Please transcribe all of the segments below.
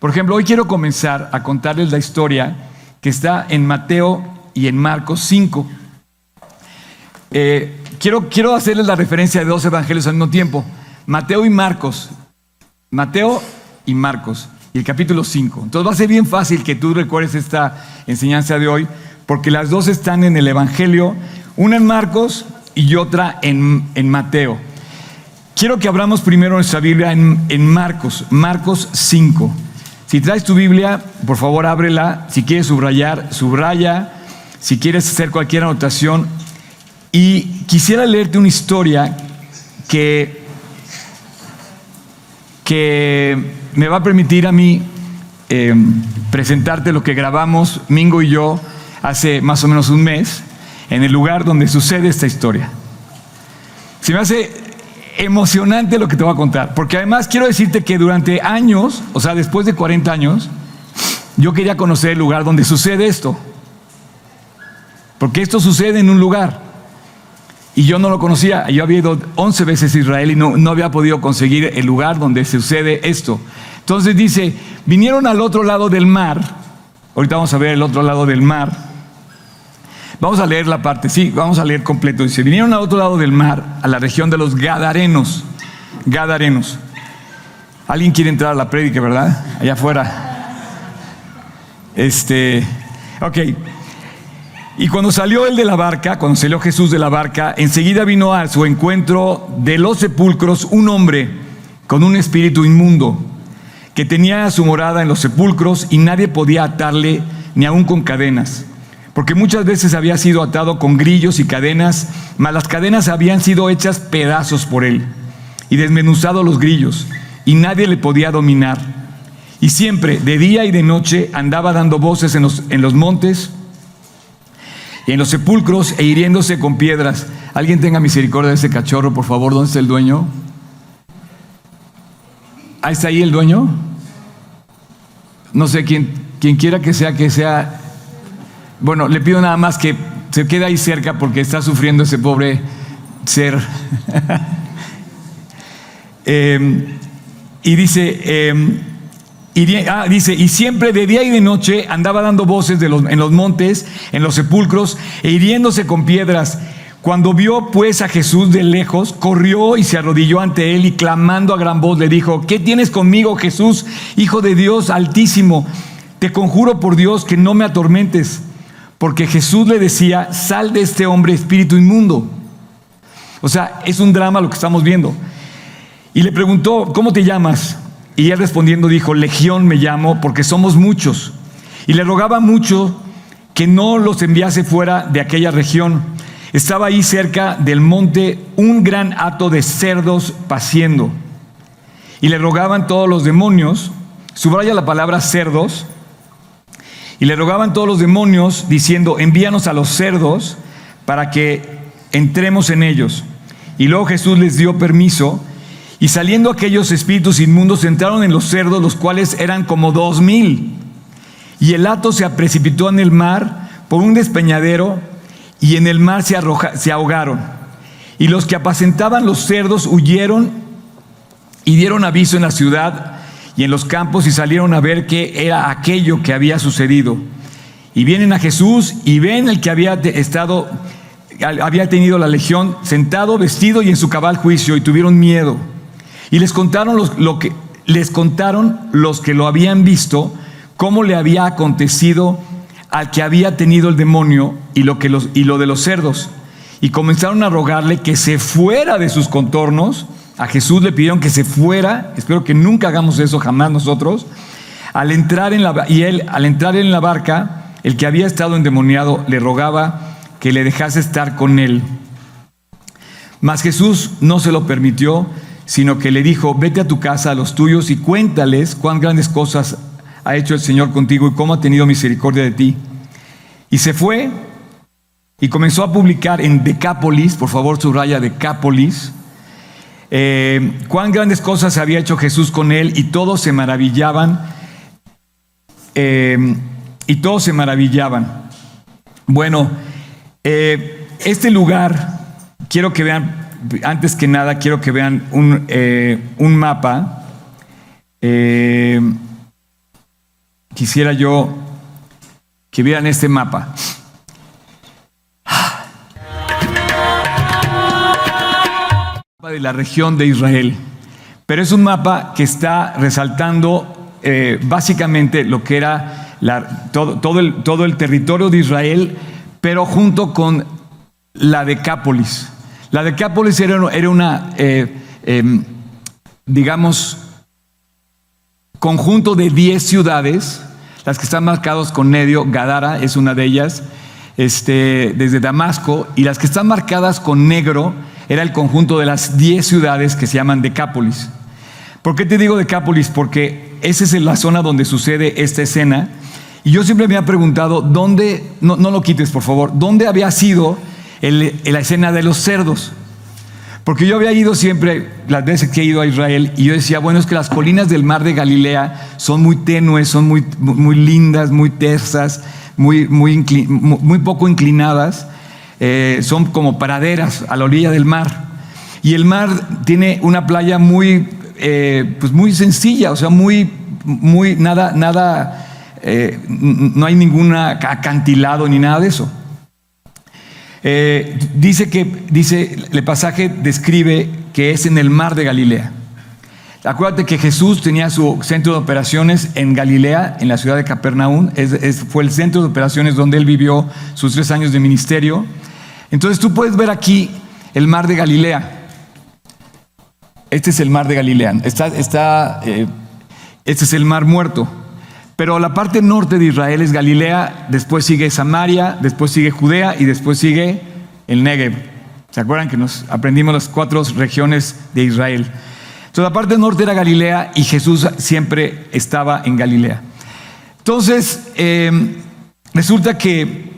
Por ejemplo, hoy quiero comenzar a contarles la historia que está en Mateo y en Marcos 5. Eh, quiero, quiero hacerles la referencia de dos evangelios al mismo tiempo. Mateo y Marcos. Mateo y Marcos. Y el capítulo 5. Entonces va a ser bien fácil que tú recuerdes esta enseñanza de hoy, porque las dos están en el Evangelio, una en Marcos y otra en, en Mateo. Quiero que abramos primero nuestra Biblia en, en Marcos, Marcos 5. Si traes tu Biblia, por favor ábrela. Si quieres subrayar, subraya. Si quieres hacer cualquier anotación. Y quisiera leerte una historia que, que me va a permitir a mí eh, presentarte lo que grabamos Mingo y yo hace más o menos un mes en el lugar donde sucede esta historia. Se me hace emocionante lo que te voy a contar, porque además quiero decirte que durante años, o sea, después de 40 años, yo quería conocer el lugar donde sucede esto. Porque esto sucede en un lugar. Y yo no lo conocía. Yo había ido 11 veces a Israel y no, no había podido conseguir el lugar donde sucede esto. Entonces dice, vinieron al otro lado del mar. Ahorita vamos a ver el otro lado del mar. Vamos a leer la parte, sí, vamos a leer completo. Dice, vinieron al otro lado del mar, a la región de los Gadarenos. Gadarenos. Alguien quiere entrar a la prédica, ¿verdad? Allá afuera. Este, ok. Y cuando salió él de la barca, cuando salió Jesús de la barca, enseguida vino a su encuentro de los sepulcros un hombre con un espíritu inmundo, que tenía su morada en los sepulcros y nadie podía atarle ni aun con cadenas porque muchas veces había sido atado con grillos y cadenas, mas las cadenas habían sido hechas pedazos por él y desmenuzado los grillos, y nadie le podía dominar. Y siempre, de día y de noche, andaba dando voces en los, en los montes en los sepulcros e hiriéndose con piedras. Alguien tenga misericordia de ese cachorro, por favor, ¿dónde está el dueño? ¿Ahí está ahí el dueño? No sé, quién, quien quiera que sea, que sea bueno, le pido nada más que se quede ahí cerca porque está sufriendo ese pobre ser. Em, y dice, em, y, ah, dice, y siempre de día y de noche andaba dando voces en los montes, en los sepulcros, e hiriéndose con piedras. Cuando vio pues a Jesús de lejos, corrió y se arrodilló ante él y clamando a gran voz le dijo, ¿qué tienes conmigo Jesús, Hijo de Dios altísimo? Te conjuro por Dios que no me atormentes porque Jesús le decía, sal de este hombre espíritu inmundo. O sea, es un drama lo que estamos viendo. Y le preguntó, ¿cómo te llamas? Y él respondiendo dijo, Legión me llamo porque somos muchos. Y le rogaba mucho que no los enviase fuera de aquella región. Estaba ahí cerca del monte un gran hato de cerdos paciendo. Y le rogaban todos los demonios, subraya la palabra cerdos, y le rogaban todos los demonios diciendo, envíanos a los cerdos para que entremos en ellos. Y luego Jesús les dio permiso y saliendo aquellos espíritus inmundos entraron en los cerdos, los cuales eran como dos mil. Y el hato se precipitó en el mar por un despeñadero y en el mar se, se ahogaron. Y los que apacentaban los cerdos huyeron y dieron aviso en la ciudad y en los campos y salieron a ver qué era aquello que había sucedido. Y vienen a Jesús y ven el que había estado, había tenido la legión sentado, vestido y en su cabal juicio y tuvieron miedo. Y les contaron los, lo que les contaron los que lo habían visto cómo le había acontecido al que había tenido el demonio y lo, que los, y lo de los cerdos. Y comenzaron a rogarle que se fuera de sus contornos a Jesús le pidieron que se fuera, espero que nunca hagamos eso jamás nosotros. Al entrar en la, y él, al entrar en la barca, el que había estado endemoniado le rogaba que le dejase estar con él. Mas Jesús no se lo permitió, sino que le dijo, vete a tu casa, a los tuyos, y cuéntales cuán grandes cosas ha hecho el Señor contigo y cómo ha tenido misericordia de ti. Y se fue y comenzó a publicar en Decápolis, por favor subraya Decápolis, eh, cuán grandes cosas había hecho Jesús con él y todos se maravillaban. Eh, y todos se maravillaban. Bueno, eh, este lugar, quiero que vean, antes que nada, quiero que vean un, un mapa. quisiera yo que vieran este mapa. De la región de Israel. Pero es un mapa que está resaltando eh, básicamente lo que era todo, el, todo el territorio de Israel, pero junto con la Decápolis. La Decápolis era, era una, eh, em, digamos, conjunto de 10 ciudades, las que están marcadas con medio, Gadara es una de ellas, este, desde Damasco, y las que están marcadas con negro era el conjunto de las 10 ciudades que se llaman Decápolis. ¿Por qué te digo Decápolis? Porque esa es la zona donde sucede esta escena. Y yo siempre me he preguntado, ¿dónde, no, lo quites por favor, dónde había sido la escena de los cerdos? Porque yo había ido siempre, las veces que he ido a Israel, y yo decía, bueno, es que las colinas del mar de Galilea son muy tenues, son muy, muy lindas, muy tersas, muy, muy, muy poco inclinadas, eh, son como praderas a la orilla del mar. Y el mar tiene una playa muy, eh, pues muy sencilla, o sea, muy, muy, nada, nada, eh, no hay ningún acantilado ni nada de eso. Dice que, dice, el pasaje describe que es en el mar de Galilea. Acuérdate que Jesús tenía su centro de operaciones en Galilea, en la ciudad de Capernaum. fue el centro de operaciones donde él vivió sus tres años de ministerio. Entonces tú puedes ver aquí el mar de Galilea. Este es el mar de Galilea. Está, eh, este es el mar muerto. Pero la parte norte de Israel es Galilea, después sigue Samaria, después sigue Judea y después sigue el Negev. ¿Se acuerdan que nos aprendimos las cuatro regiones de Israel? Entonces la parte norte era Galilea y Jesús siempre estaba en Galilea. Entonces, em, resulta que,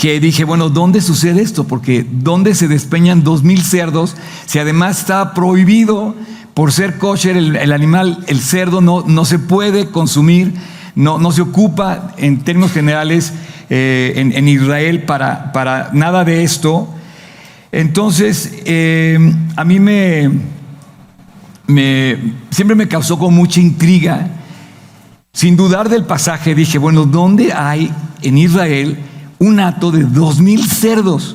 que dije, bueno, ¿dónde sucede esto? Porque ¿dónde se despeñan dos mil cerdos si además está prohibido por ser kosher, el, animal, el cerdo, no, no se puede consumir, no, no, se ocupa en términos generales eh, en, Israel para, para, nada de esto. Entonces, eh, a mí me, me, siempre me causó con mucha intriga. Sin dudar del pasaje, dije, bueno, ¿dónde hay en Israel un hato de dos mil cerdos?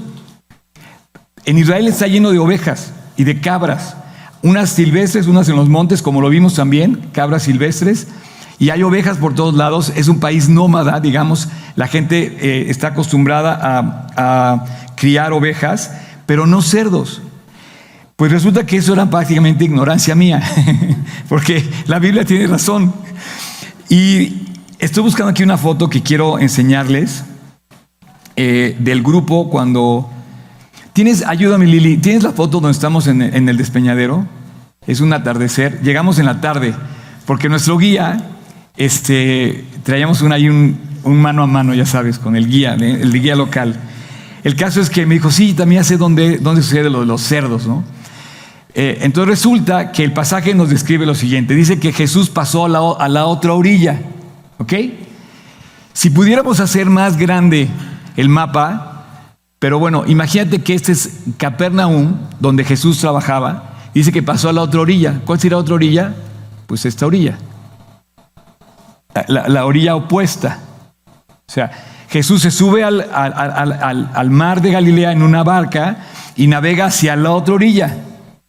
En Israel está lleno de ovejas y de cabras unas silvestres, unas en los montes, como lo vimos también, cabras silvestres, y hay ovejas por todos lados. Es un país nómada, digamos, la gente eh, está acostumbrada a, criar ovejas, pero no cerdos. Pues resulta que eso era prácticamente ignorancia mía, porque la Biblia tiene razón. Y estoy buscando aquí una foto que quiero enseñarles eh, del grupo cuando ¿Tienes, ayúdame Lili, ¿tienes la foto donde estamos en, el despeñadero? Es un atardecer. Llegamos en la tarde, porque nuestro guía, este, traíamos un, ahí un, mano a mano, ya sabes, con el guía, el guía local. El caso es que me dijo, sí, también sé dónde, dónde sucede lo de los cerdos, ¿no? Eh, entonces resulta que el pasaje nos describe lo siguiente. Dice que Jesús pasó a la, a la otra orilla, ¿ok? Si pudiéramos hacer más grande el mapa, pero bueno, imagínate que este es Capernaum, donde Jesús trabajaba. Dice que pasó a la otra orilla. ¿Cuál será la otra orilla? Pues esta orilla. La, orilla opuesta. O sea, Jesús se sube al, al, mar de Galilea en una barca y navega hacia la otra orilla,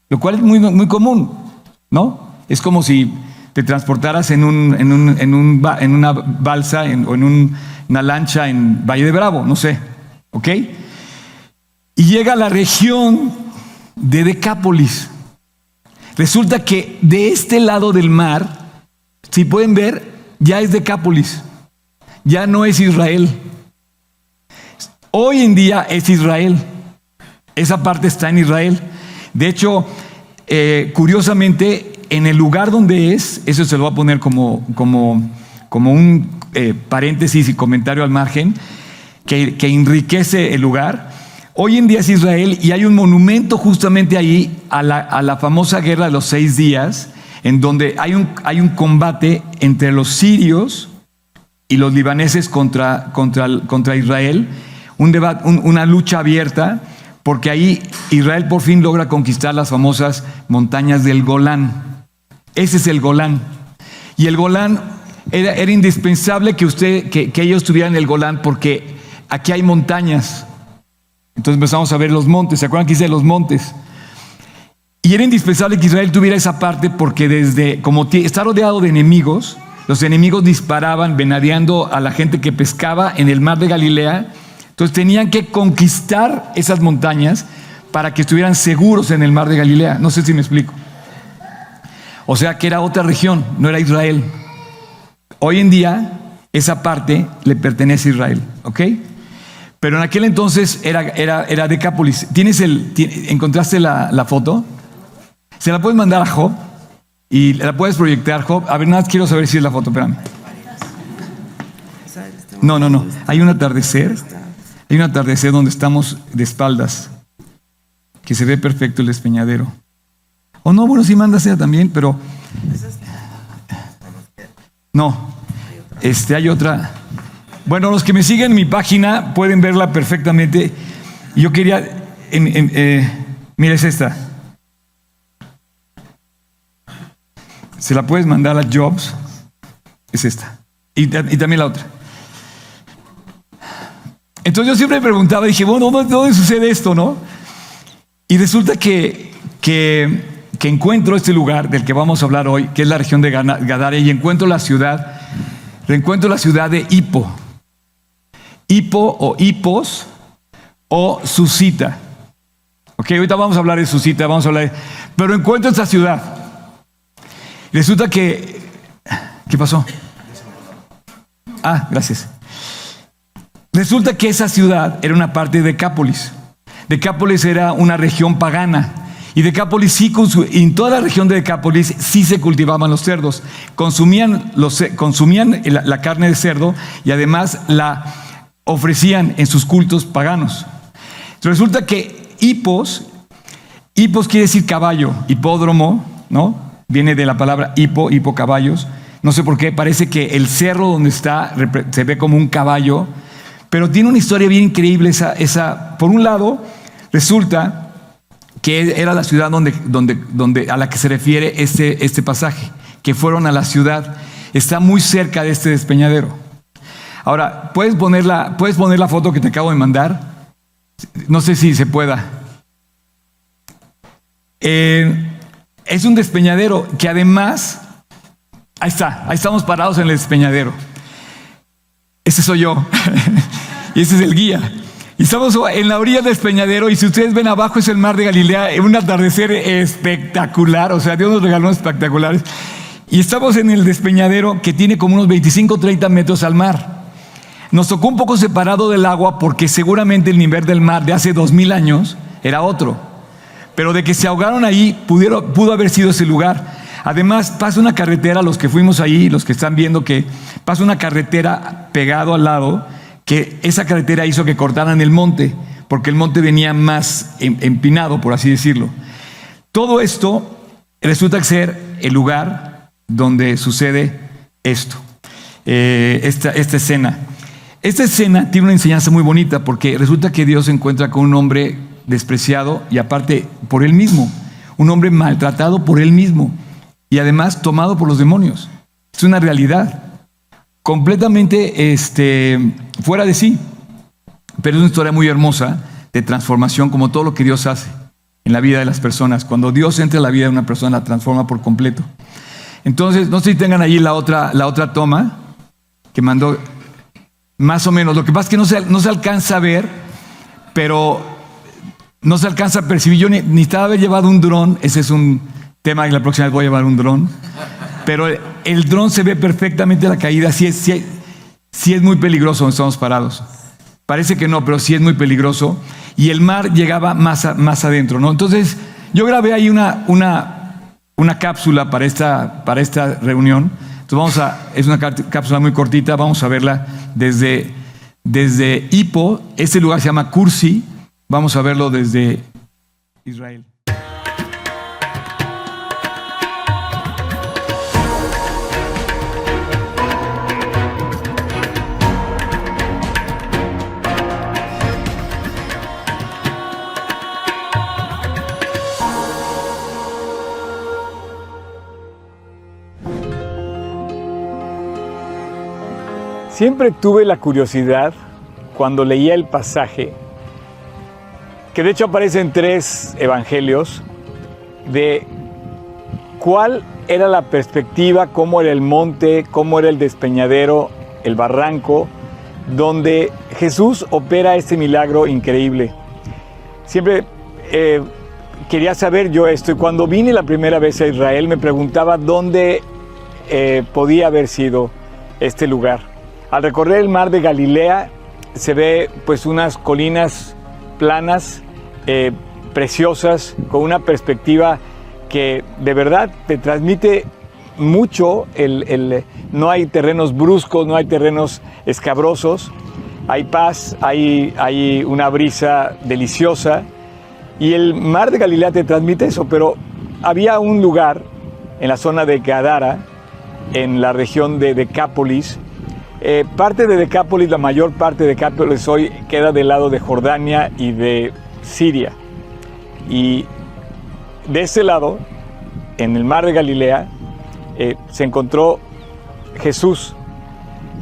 lo cual es muy, muy común, ¿no? Es como si te transportaras en, un, en, un, en, un, en una balsa o en una lancha en Valle de Bravo, no sé, ¿ok? y llega a la región de Decápolis. Resulta que de este lado del mar, si pueden ver, ya es Decápolis, ya no es Israel. Hoy en día es Israel. Esa parte está en Israel. De hecho, eh, curiosamente, en el lugar donde es, eso se lo va a poner como, como, como un eh, paréntesis y comentario al margen, que, que enriquece el lugar. Hoy en día es Israel y hay un monumento justamente ahí a la, famosa guerra de los seis días, en donde hay un, hay un combate entre los sirios y los libaneses contra, contra, contra Israel, un debate, una lucha abierta, porque ahí Israel por fin logra conquistar las famosas montañas del Golán. Ese es el Golán. Y el Golán era, indispensable que, usted, que, que ellos estuvieran en el Golán porque aquí hay montañas. Entonces empezamos a ver los montes. ¿Se acuerdan que hice los montes? Y era indispensable que Israel tuviera esa parte porque desde, como está rodeado de enemigos, los enemigos disparaban venadeando a la gente que pescaba en el mar de Galilea. Entonces tenían que conquistar esas montañas para que estuvieran seguros en el mar de Galilea. No sé si me explico. O sea que era otra región, no era Israel. Hoy en día esa parte le pertenece a Israel, ¿ok? Pero en aquel entonces era, era, era Decápolis. ¿Tienes el, ¿Encontraste la, la foto? Se la puedes mandar a Job y la puedes proyectar, Job. A ver, nada quiero saber si es la foto, espérame. No, no, no. Hay un atardecer. Hay un atardecer donde estamos de espaldas. Que se ve perfecto el despeñadero. O no, bueno, sí manda sea también, pero. No. Este, hay otra. Bueno, los que me siguen en mi página pueden verla perfectamente. Yo quería. En, eh, mira, es esta. Se la puedes mandar a Jobs. Es esta. Y, también la otra. Entonces yo siempre me preguntaba, dije, bueno, ¿dónde, sucede esto, no? Y resulta que, que, que, encuentro este lugar del que vamos a hablar hoy, que es la región de Gadara, y encuentro la ciudad, encuentro la ciudad de Hippo. Hippo o Hipos o Susita. Ok, ahorita vamos a hablar de Susita, vamos a hablar de... Pero encuentro esta ciudad. Resulta que... ¿Qué pasó? Ah, gracias. Resulta que esa ciudad era una parte de Decápolis. Decápolis era una región pagana. Y Decápolis sí, en toda la región de Decápolis sí se cultivaban los cerdos. Consumían, los, consumían la, carne de cerdo y además la ofrecían en sus cultos paganos. Resulta que hipos, hipos quiere decir caballo, hipódromo, ¿no? viene de la palabra hipo, hipo caballos. No sé por qué, parece que el cerro donde está se ve como un caballo, pero tiene una historia bien increíble esa, esa por un lado, resulta que era la ciudad donde, donde, donde, a la que se refiere este, este pasaje, que fueron a la ciudad, está muy cerca de este despeñadero. Ahora, ¿puedes poner la, ¿puedes poner la foto que te acabo de mandar? No sé si se pueda. Eh, es un despeñadero que además, ahí está, ahí estamos parados en el despeñadero. Ese soy yo. y ese es el guía. Y estamos en la orilla del despeñadero y si ustedes ven abajo es el mar de Galilea, un atardecer espectacular, o sea, Dios nos regaló espectaculares. Y estamos en el despeñadero que tiene como unos 25, 30 metros al mar. Nos tocó un poco separado del agua porque seguramente el nivel del mar de hace dos mil años era otro. Pero de que se ahogaron ahí, pudieron, pudo haber sido ese lugar. Además, pasa una carretera, los que fuimos ahí, los que están viendo que pasa una carretera pegado al lado, que esa carretera hizo que cortaran el monte, porque el monte venía más em, empinado, por así decirlo. Todo esto resulta ser el lugar donde sucede esto, eh, esta, esta escena. Esta escena tiene una enseñanza muy bonita porque resulta que Dios se encuentra con un hombre despreciado y aparte por él mismo, un hombre maltratado por él mismo y además tomado por los demonios. Es una realidad, completamente este, fuera de sí, pero es una historia muy hermosa de transformación como todo lo que Dios hace en la vida de las personas. Cuando Dios entra en la vida de una persona, la transforma por completo. Entonces, no sé si tengan allí la otra, la otra toma que mandó, más o menos. Lo que pasa es que no se, no se alcanza a ver, pero no se alcanza a percibir. Yo ni, necesitaba haber llevado un dron, ese es un tema y la próxima vez voy a llevar un dron. Pero el, dron se ve perfectamente la caída, sí es, muy peligroso donde estamos parados. Parece que no, pero sí es muy peligroso. Y el mar llegaba más, adentro, ¿no? Entonces, yo grabé ahí una, cápsula para esta, reunión. Entonces, vamos a, es una cápsula muy cortita, vamos a verla desde, desde. Este lugar se llama Kursi Vamos a verlo desde Israel. Siempre tuve la curiosidad cuando leía el pasaje, que de hecho aparece en tres evangelios, de cuál era la perspectiva, cómo era el monte, cómo era el despeñadero, el barranco, donde Jesús opera este milagro increíble. Siempre eh, quería saber yo esto y cuando vine la primera vez a Israel me preguntaba dónde eh, podía haber sido este lugar. Al recorrer el mar de Galilea se ve pues unas colinas planas, eh, preciosas, con una perspectiva que de verdad te transmite mucho, el, no hay terrenos bruscos, no hay terrenos escabrosos, hay paz, hay, hay una brisa deliciosa y el mar de Galilea te transmite eso, pero había un lugar en la zona de Gadara, en la región de Decápolis, eh, parte de Decápolis, la mayor parte de Decápolis hoy queda del lado de Jordania y de Siria. Y de ese lado, en el mar de Galilea, eh, se encontró Jesús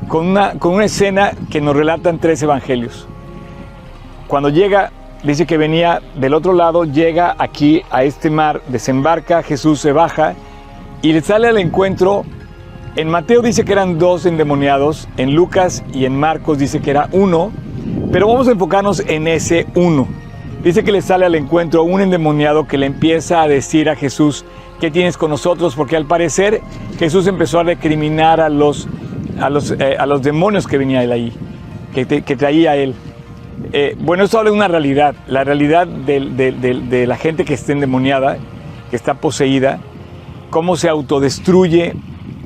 con una, con una escena que nos relatan tres evangelios. Cuando llega, dice que venía del otro lado, llega aquí a este mar, desembarca, Jesús se baja y le sale al encuentro. En Mateo dice que eran dos endemoniados, en Lucas y en Marcos dice que era uno, pero vamos a enfocarnos en ese uno. Dice que le sale al encuentro un endemoniado que le empieza a decir a Jesús, ¿qué tienes con nosotros? Porque al parecer Jesús empezó a recriminar a los, a los, eh, a los demonios que venía él ahí, que, que traía él. Eh, bueno, esto habla de una realidad, la realidad de, de, la gente que está endemoniada, que está poseída, cómo se autodestruye,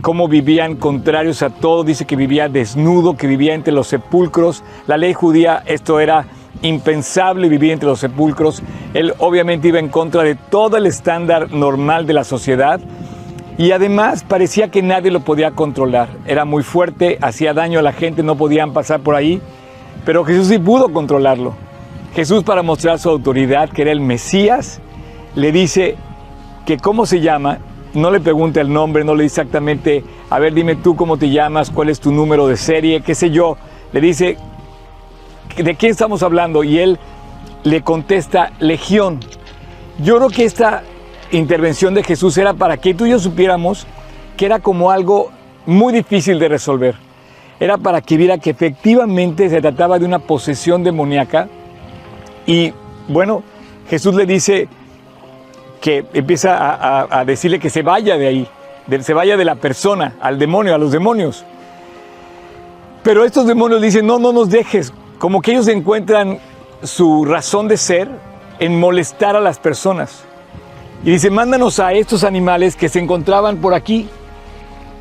cómo vivían contrarios a todo, dice que vivía desnudo, que vivía entre los sepulcros. La ley judía, esto era impensable vivir entre los sepulcros. Él obviamente iba en contra de todo el estándar normal de la sociedad y además parecía que nadie lo podía controlar. Era muy fuerte, hacía daño a la gente, no podían pasar por ahí, pero Jesús sí pudo controlarlo. Jesús para mostrar su autoridad, que era el Mesías, le dice que cómo se llama, no le pregunta el nombre, no le dice exactamente, a ver, dime tú cómo te llamas, cuál es tu número de serie, qué sé yo. Le dice ¿de quién estamos hablando? Y él le contesta, Legión. Yo creo que esta intervención de Jesús era para que tú y yo supiéramos que era como algo muy difícil de resolver. Era para que viera que efectivamente se trataba de una posesión demoníaca. Y bueno, Jesús le dice que empieza a, decirle que se vaya de ahí, se vaya de la persona, al demonio, a los demonios. Pero estos demonios dicen, no, no nos dejes, como que ellos encuentran su razón de ser en molestar a las personas. Y dice, mándanos a estos animales que se encontraban por aquí.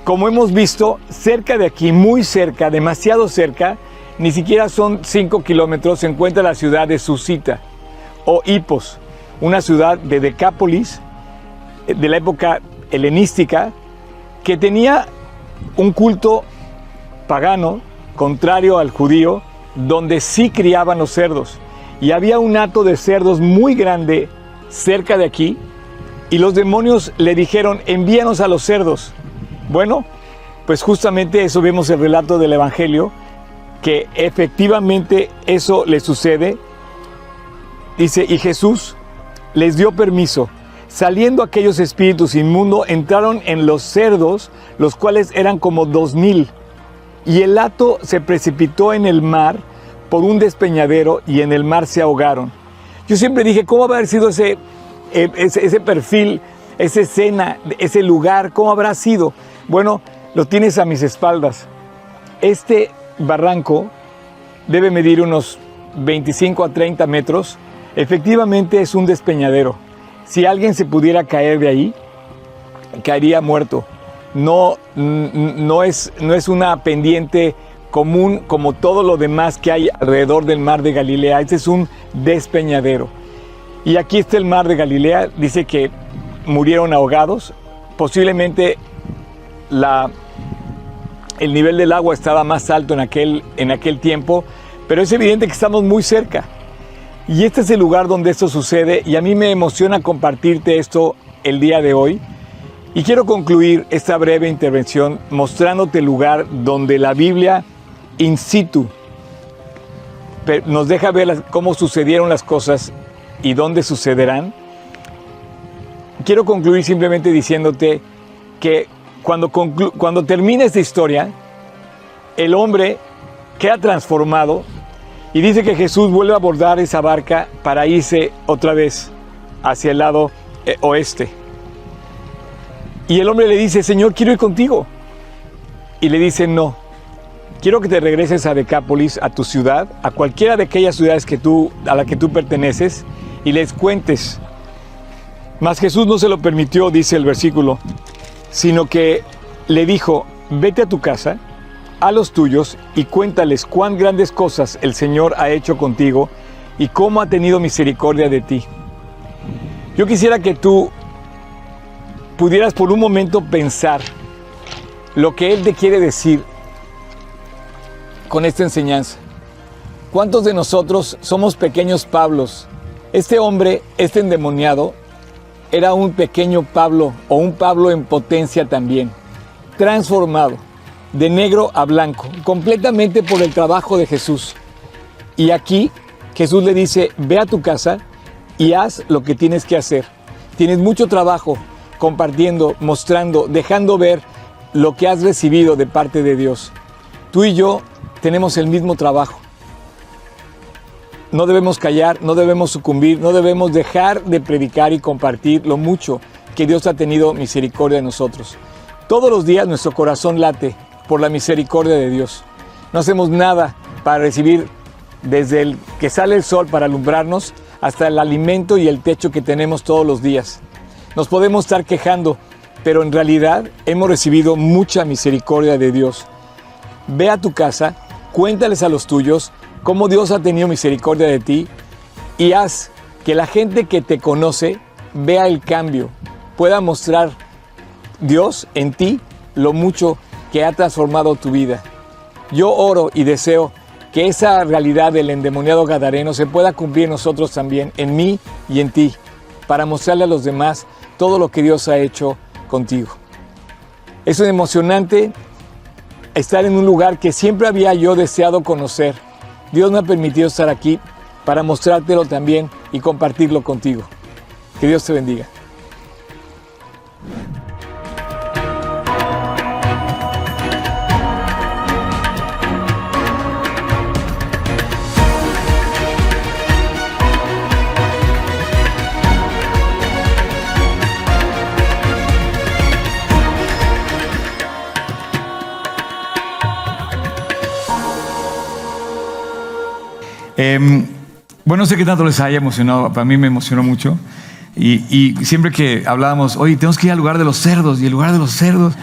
Como hemos visto, cerca de aquí, muy cerca, demasiado cerca, ni siquiera son cinco kilómetros, se encuentra la ciudad de Susita o Hipos, una ciudad de Decápolis, eh, de la época helenística, que tenía un culto pagano, contrario al judío, donde sí criaban los cerdos. Y había un hato de cerdos muy grande cerca de aquí. Y los demonios le dijeron, envíanos a los cerdos. Bueno, pues justamente eso vemos el relato del Evangelio, que efectivamente eso le sucede. Dice, y Jesús les dio permiso. Saliendo aquellos espíritus inmundos, entraron en los cerdos, los cuales eran como dos mil y el hato se precipitó en el mar por un despeñadero y en el mar se ahogaron. Yo siempre dije, ¿cómo haber sido ese, eh, ese, ese perfil, esa escena, ese lugar? ¿Cómo habrá sido? Bueno, lo tienes a mis espaldas. Este barranco debe medir unos 25 a 30 metros. Efectivamente es un despeñadero. Si alguien se pudiera caer de ahí, caería muerto no, no, es, no es una pendiente común como todo lo demás que hay alrededor del mar de Galilea. Este es un despeñadero. Y aquí está el mar de Galilea. Dice que murieron ahogados. Posiblemente el nivel del agua estaba más alto en aquel, en aquel tiempo, pero es evidente que estamos muy cerca. Y este es el lugar donde esto sucede y a mí me emociona compartirte esto el día de hoy y quiero concluir esta breve intervención mostrándote el lugar donde la Biblia in situ. Nos deja ver cómo sucedieron las cosas y dónde sucederán. Quiero concluir simplemente diciéndote que cuando, cuando termina esta historia, el hombre queda transformado y dice que Jesús vuelve a abordar esa barca para irse otra vez hacia el lado eh, oeste. Y el hombre le dice, Señor, quiero ir contigo. Y le dice, no, quiero que te regreses a Decápolis, a tu ciudad, a cualquiera de aquellas ciudades que tú, a la que tú perteneces, y les cuentes. Mas Jesús no se lo permitió, dice el versículo, sino que le dijo, vete a tu casa, a los tuyos, y cuéntales cuán grandes cosas el Señor ha hecho contigo y cómo ha tenido misericordia de ti. Yo quisiera que tú pudieras por un momento pensar lo que Él te quiere decir con esta enseñanza. ¿Cuántos de nosotros somos pequeños Pablos? Este hombre, este endemoniado, era un pequeño Pablo o un Pablo en potencia también, transformado de negro a blanco, completamente por el trabajo de Jesús. Y aquí Jesús le dice, ve a tu casa y haz lo que tienes que hacer. Tienes mucho trabajo compartiendo, mostrando, dejando ver lo que has recibido de parte de Dios. Tú y yo tenemos el mismo trabajo. No debemos callar, no debemos sucumbir, no debemos dejar de predicar y compartir lo mucho que Dios ha tenido misericordia de nosotros. Todos los días nuestro corazón late por la misericordia de Dios. No hacemos nada para recibir desde el que sale el sol para alumbrarnos hasta el alimento y el techo que tenemos todos los días. Nos podemos estar quejando, pero en realidad hemos recibido mucha misericordia de Dios. Ve a tu casa, cuéntales a los tuyos cómo Dios ha tenido misericordia de ti y haz que la gente que te conoce vea el cambio, pueda mostrar Dios en ti lo mucho que ha transformado tu vida. Yo oro y deseo que esa realidad del endemoniado Gadareno se pueda cumplir nosotros también, en mí y en ti, para mostrarle a los demás todo lo que Dios ha hecho contigo. Es emocionante estar en un lugar que siempre había yo deseado conocer. Dios me ha permitido estar aquí para mostrártelo también y compartirlo contigo. Que Dios te bendiga. Em, bueno, no sé qué tanto les haya emocionado, para mí me emocionó mucho. Y, siempre que hablábamos, oye, tenemos que ir al lugar de los cerdos, y el lugar de los cerdos,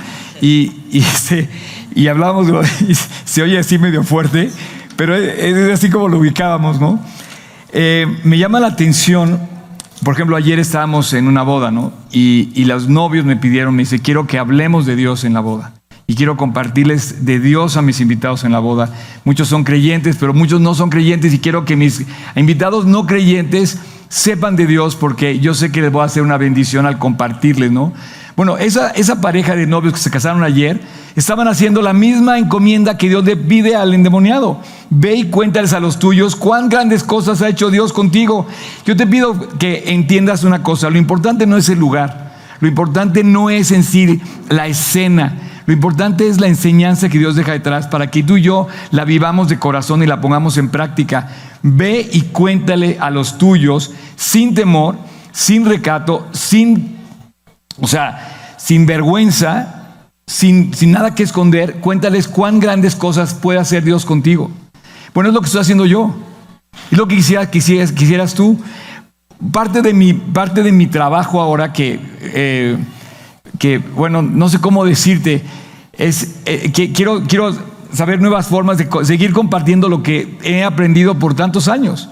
y, y, este, y hablábamos, se oye así medio fuerte, pero es, así como lo ubicábamos, ¿no? Eh, me llama la atención, por ejemplo, ayer estábamos en una boda, ¿no? Y, y los novios me pidieron, me dice, quiero que hablemos de Dios en la boda y quiero compartirles de Dios a mis invitados en la boda. Muchos son creyentes, pero muchos no son creyentes y quiero que mis invitados no creyentes sepan de Dios porque yo sé que les voy a hacer una bendición al compartirles, ¿no? Bueno, esa, esa pareja de novios que se casaron ayer estaban haciendo la misma encomienda que Dios le pide al endemoniado. Ve y cuéntales a los tuyos cuán grandes cosas ha hecho Dios contigo. Yo te pido que entiendas una cosa, lo importante no es el lugar, lo importante no es en sí la escena, lo importante es la enseñanza que Dios deja detrás para que tú y yo la vivamos de corazón y la pongamos en práctica. Ve y cuéntale a los tuyos sin temor, sin recato, sin, o sea, sin vergüenza, sin, sin nada que esconder. Cuéntales cuán grandes cosas puede hacer Dios contigo. Bueno, es lo que estoy haciendo yo. Es lo que quisiera, quisieras, quisieras tú. Parte de, mi, parte de mi trabajo ahora que... Eh, que, bueno, no sé cómo decirte, es eh, que quiero, quiero saber nuevas formas de seguir compartiendo lo que he aprendido por tantos años.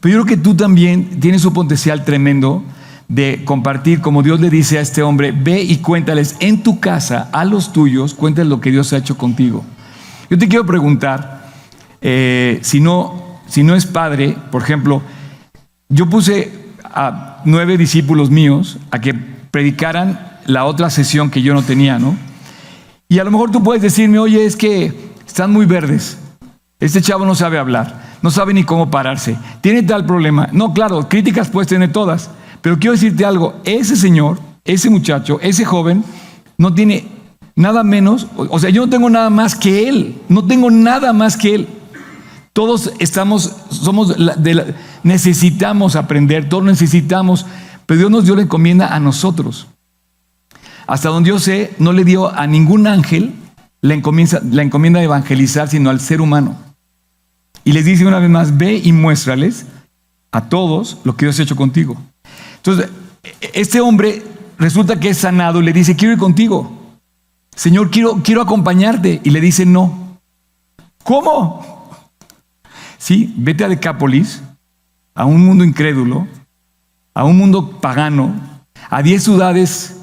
Pero yo creo que tú también tienes un potencial tremendo de compartir, como Dios le dice a este hombre, ve y cuéntales en tu casa a los tuyos, cuéntales lo que Dios ha hecho contigo. Yo te quiero preguntar, eh, si, no, si no es padre, por ejemplo, yo puse a nueve discípulos míos a que predicaran la otra sesión que yo no tenía, ¿no? Y a lo mejor tú puedes decirme, oye, es que están muy verdes. Este chavo no sabe hablar, no sabe ni cómo pararse, tiene tal problema. No, claro, críticas puedes tener todas, pero quiero decirte algo, ese señor, ese muchacho, ese joven, no tiene nada menos, o sea, yo no tengo nada más que él, no tengo nada más que él. Todos estamos, somos, necesitamos aprender, todos necesitamos, pero Dios nos dio la encomienda a nosotros. Hasta donde yo sé, no le dio a ningún ángel la encomienda, de evangelizar, sino al ser humano. Y les dice una vez más, ve y muéstrales a todos lo que Dios ha hecho contigo. Entonces, este hombre resulta que es sanado y le dice, quiero ir contigo. Señor, quiero, quiero acompañarte. Y le dice, no. ¿Cómo? Sí, vete a Decápolis, a un mundo incrédulo, a un mundo pagano, a diez ciudades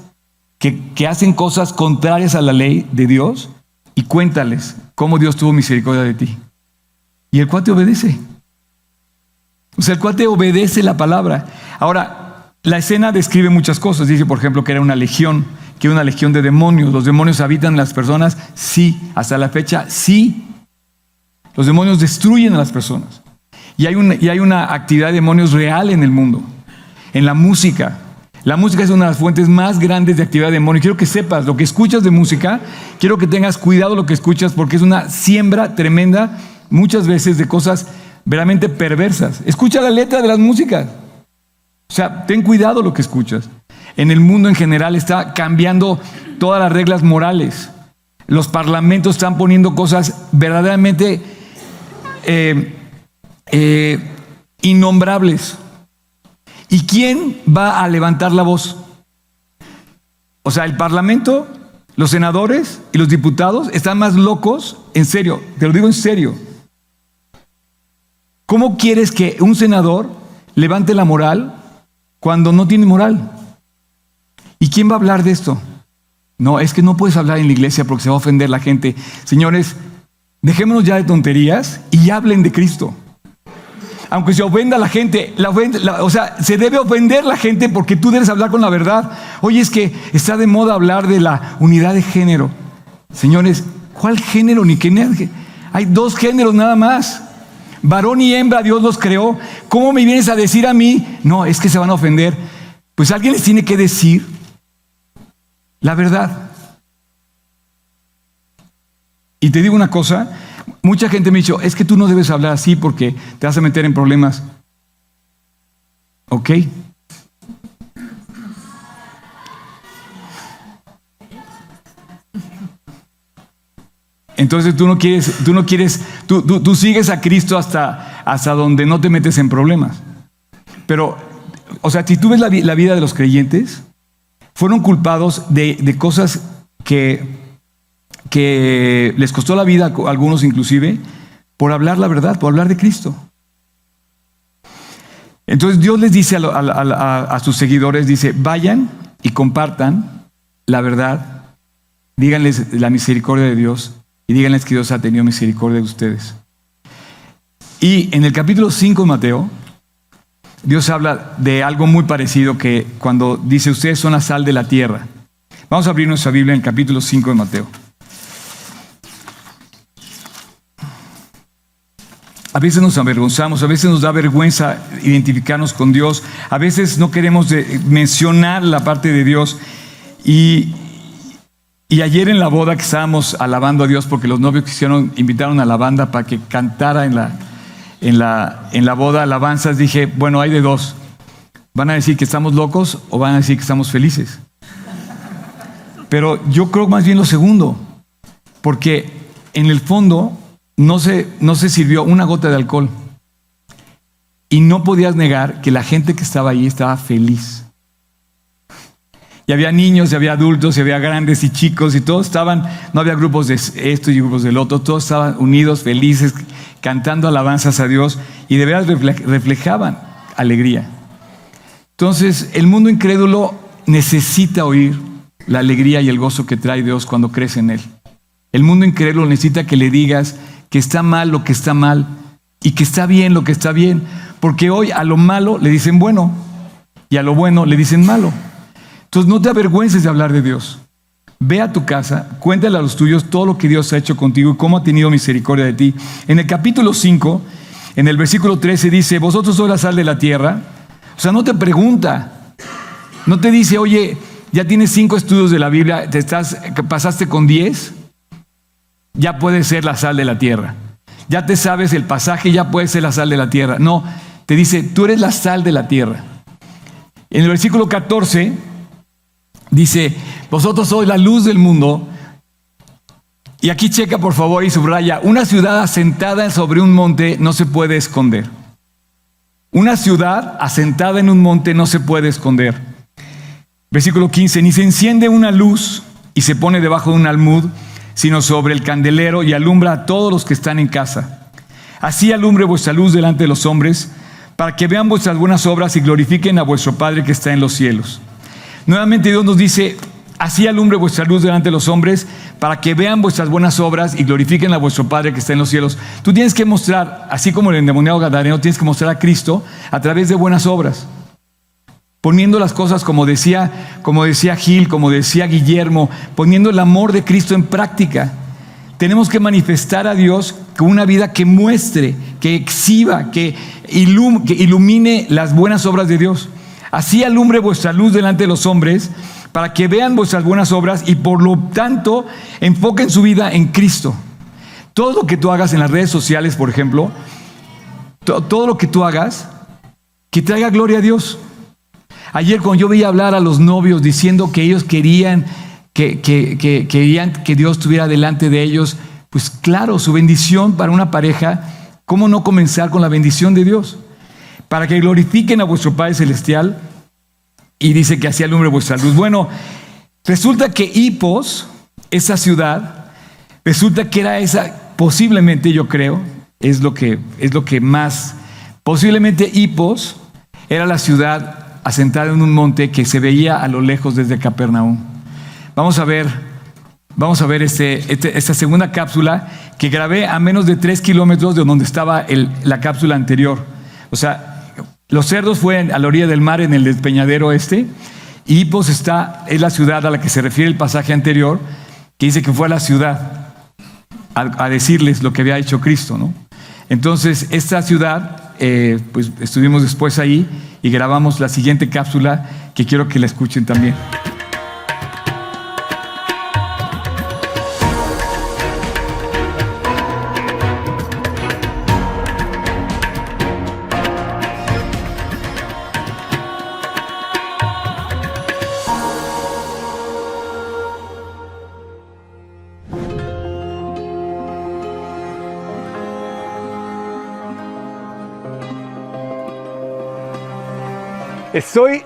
que, hacen cosas contrarias a la ley de Dios y cuéntales cómo Dios tuvo misericordia de ti. Y el cuate obedece. O sea, el cuate obedece la palabra. Ahora, la escena describe muchas cosas. Dice, por ejemplo, que era una legión, que era una legión de demonios. ¿Los demonios habitan las personas? Sí. Hasta la fecha, sí. Los demonios destruyen a las personas. Y hay, y hay una actividad de demonios real en el mundo. En la música. La música es una de las fuentes más grandes de actividad de demonios. Quiero que sepas lo que escuchas de música. Quiero que tengas cuidado lo que escuchas porque es una siembra tremenda muchas veces de cosas veramente perversas. Escucha la letra de las músicas. O sea, ten cuidado lo que escuchas. En el mundo en general está cambiando todas las reglas morales. Los parlamentos están poniendo cosas verdaderamente eh, eh, innombrables. ¿Y quién va a levantar la voz? O sea, el parlamento, los senadores y los diputados están más locos, en serio, te lo digo en serio, ¿Cómo quieres que un senador levante la moral cuando no tiene moral? ¿Y quién va a hablar de esto? No, es que no puedes hablar en la iglesia porque se va a ofender la gente. Señores, dejémonos ya de tonterías y hablen de Cristo. Aunque se ofenda la gente, o sea, se debe ofender la gente porque tú debes hablar con la verdad. Oye, es que está de moda hablar de la unidad de género. Señores, ¿cuál género ni qué? Hay dos géneros nada más varón y hembra Dios los creó. ¿Cómo me vienes a decir a mí? No, es que se van a ofender. Pues alguien les tiene que decir la verdad. Y te digo una cosa, mucha gente me ha dicho, es que tú no debes hablar así porque te vas a meter en problemas. ¿Ok? Entonces tú no quieres, tú no quieres, tú, tú, sigues a Cristo hasta, hasta donde no te metes en problemas. Pero, o sea, si tú ves la, vida de los creyentes, fueron culpados de, cosas que, que les costó la vida, a algunos inclusive, por hablar la verdad, por hablar de Cristo. Entonces Dios les dice a, sus seguidores, dice, vayan y compartan la verdad, díganles la misericordia de Dios y díganles que Dios ha tenido misericordia de ustedes. Y en el capítulo 5 de Mateo, Dios habla de algo muy parecido que cuando dice ustedes son la sal de la tierra. Vamos a abrir nuestra Biblia en el capítulo 5 de Mateo. A veces nos avergonzamos, a veces nos da vergüenza identificarnos con Dios, a veces no queremos mencionar la parte de Dios y, y ayer en la boda que estábamos alabando a Dios, porque los novios quisieron, invitaron a la banda para que cantara en la, en la, en la boda alabanzas, dije, bueno, hay de dos. ¿Van a decir que estamos locos o van a decir que estamos felices? Pero yo creo más bien lo segundo, porque en el fondo no se, no se sirvió una gota de alcohol. Y no podías negar que la gente que estaba ahí estaba feliz. Y había niños, y había adultos, y había grandes y chicos, y todos estaban, no había grupos de esto y grupos del otro, todos estaban unidos, felices, cantando alabanzas a Dios, y de verdad reflejaban alegría. Entonces, el mundo incrédulo necesita oír la alegría y el gozo que trae Dios cuando crece en Él. El mundo incrédulo necesita que le digas que está mal lo que está mal y que está bien lo que está bien, porque hoy a lo malo le dicen bueno y a lo bueno le dicen malo. Entonces no te avergüences de hablar de Dios. Ve a tu casa, cuéntale a los tuyos todo lo que Dios ha hecho contigo y cómo ha tenido misericordia de ti. En el capítulo 5, en el versículo 13 dice, vosotros sois la sal de la tierra. O sea, no te pregunta, no te dice, oye, ya tienes cinco estudios de la Biblia, te estás, pasaste con diez, ya puedes ser la sal de la tierra. Ya te sabes el pasaje, ya puedes ser la sal de la tierra. No, te dice, tú eres la sal de la tierra. En el versículo 14 dice, vosotros sois la luz del mundo. Y aquí checa por favor y subraya, una ciudad asentada sobre un monte no se puede esconder. Una ciudad asentada en un monte no se puede esconder. Versículo 15, ni se enciende una luz y se pone debajo de un almud, sino sobre el candelero y alumbra a todos los que están en casa. Así alumbre vuestra luz delante de los hombres, para que vean vuestras buenas obras y glorifiquen a vuestro Padre que está en los cielos. Nuevamente Dios nos dice, así alumbre vuestra luz delante de los hombres, para que vean vuestras buenas obras y glorifiquen a vuestro Padre que está en los cielos. Tú tienes que mostrar, así como el endemoniado Gadareno, tienes que mostrar a Cristo a través de buenas obras. Poniendo las cosas como decía, como decía Gil, como decía Guillermo, poniendo el amor de Cristo en práctica. Tenemos que manifestar a Dios con una vida que muestre, que exhiba, que, ilumine las buenas obras de Dios. Así alumbre vuestra luz delante de los hombres, para que vean vuestras buenas obras y por lo tanto enfoquen su vida en Cristo. Todo lo que tú hagas en las redes sociales, por ejemplo, todo lo que tú hagas, que traiga gloria a Dios. Ayer cuando yo veía hablar a los novios diciendo que ellos querían que, querían que Dios estuviera delante de ellos, pues claro, su bendición para una pareja, ¿cómo no comenzar con la bendición de Dios? Para que glorifiquen a vuestro Padre Celestial y dice que así alumbre vuestra luz. Bueno, resulta que Hipos, esa ciudad, resulta que era esa, posiblemente yo creo, es lo que, es lo que más, posiblemente Hipos era la ciudad asentada en un monte que se veía a lo lejos desde Capernaum. Vamos a ver, vamos a ver este, este esta segunda cápsula que grabé a menos de tres kilómetros de donde estaba la cápsula anterior. O sea, los cerdos fueron a la orilla del mar en el despeñadero este, y pues está, es la ciudad a la que se refiere el pasaje anterior, que dice que fue a la ciudad a, decirles lo que había hecho Cristo, ¿no? Entonces, esta ciudad, eh, pues estuvimos después ahí y grabamos la siguiente cápsula que quiero que la escuchen también. Estoy